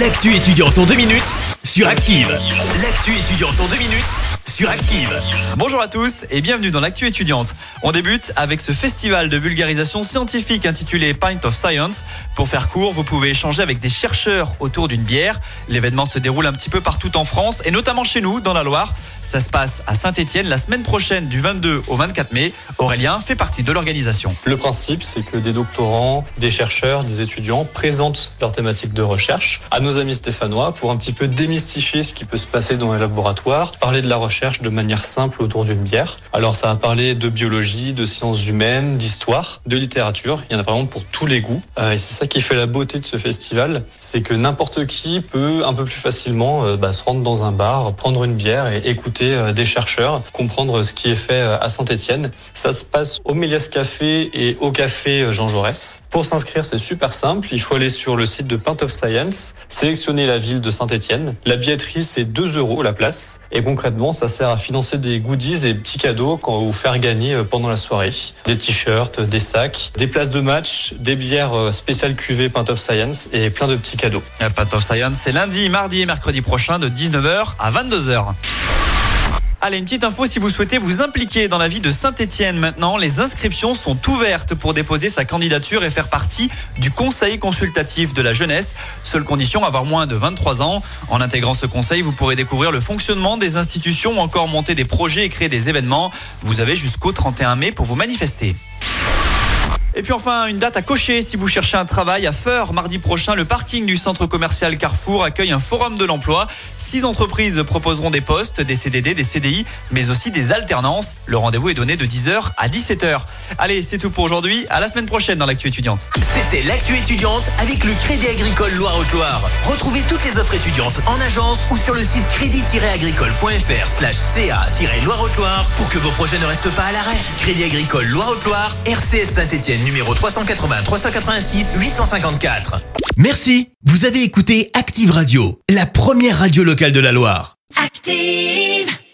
L'actu étudiante en deux minutes sur Active. L'actu étudiante en deux minutes sur Active. Bonjour à tous et bienvenue dans l'actu étudiante. On débute avec ce festival de vulgarisation scientifique intitulé Pint of Science. Pour faire court, vous pouvez échanger avec des chercheurs autour d'une bière. L'événement se déroule un petit peu partout en France et notamment chez nous dans la Loire. Ça se passe à Saint-Étienne la semaine prochaine du 22 au 24 mai. Aurélien fait partie de l'organisation. Le principe, c'est que des doctorants, des chercheurs, des étudiants présentent leur thématique de recherche à nos amis stéphanois pour un petit peu démystifier ce qui peut se passer dans les laboratoires, parler de la recherche de manière simple autour d'une bière. Alors ça va parler de biologie, de sciences humaines, d'histoire, de littérature. Il y en a vraiment pour tous les goûts. Euh, et c'est ça qui fait la beauté de ce festival, c'est que n'importe qui peut un peu plus facilement euh, bah, se rendre dans un bar, prendre une bière et écouter euh, des chercheurs, comprendre ce qui est fait à Saint-Étienne. Ça se passe au Méliès Café et au Café Jean Jaurès. Pour s'inscrire, c'est super simple. Il faut aller sur le site de Pint of Science, sélectionner la ville de Saint-Étienne. La billetterie, c'est 2 euros la place. Et concrètement, ça sert à financer des goodies, des petits cadeaux quand vous faire gagner euh, pendant la soirée. Des t-shirts, des sacs, des places de match, des bières euh, spéciales cuvées Pint of Science et plein de petits cadeaux. Pint of Science, c'est lundi, mardi et mercredi prochain de 19h à 22h. Allez, une petite info si vous souhaitez vous impliquer dans la vie de Saint-Étienne maintenant. Les inscriptions sont ouvertes pour déposer sa candidature et faire partie du conseil consultatif de la jeunesse. Seule condition, avoir moins de 23 ans. En intégrant ce conseil, vous pourrez découvrir le fonctionnement des institutions ou encore monter des projets et créer des événements. Vous avez jusqu'au 31 mai pour vous manifester. Et puis enfin, une date à cocher si vous cherchez un travail à Feur. Mardi prochain, le parking du centre commercial Carrefour accueille un forum de l'emploi. Six entreprises proposeront des postes, des CDD, des CDI, mais aussi des alternances. Le rendez-vous est donné de 10h à 17h. Allez, c'est tout pour aujourd'hui. À la semaine prochaine dans l'actu étudiante. C'était l'actu étudiante avec le Crédit Agricole Loire-Haute-Loire. Retrouvez toutes les offres étudiantes en agence ou sur le site crédit-agricole.fr slash ca-loire-haute-loire pour que vos projets ne restent pas à l'arrêt. Crédit Agricole Loire-Haute-Loire, RCS Saint-Etienne numéro 380 386 854. Merci. Vous avez écouté Active Radio, la première radio locale de la Loire. Active!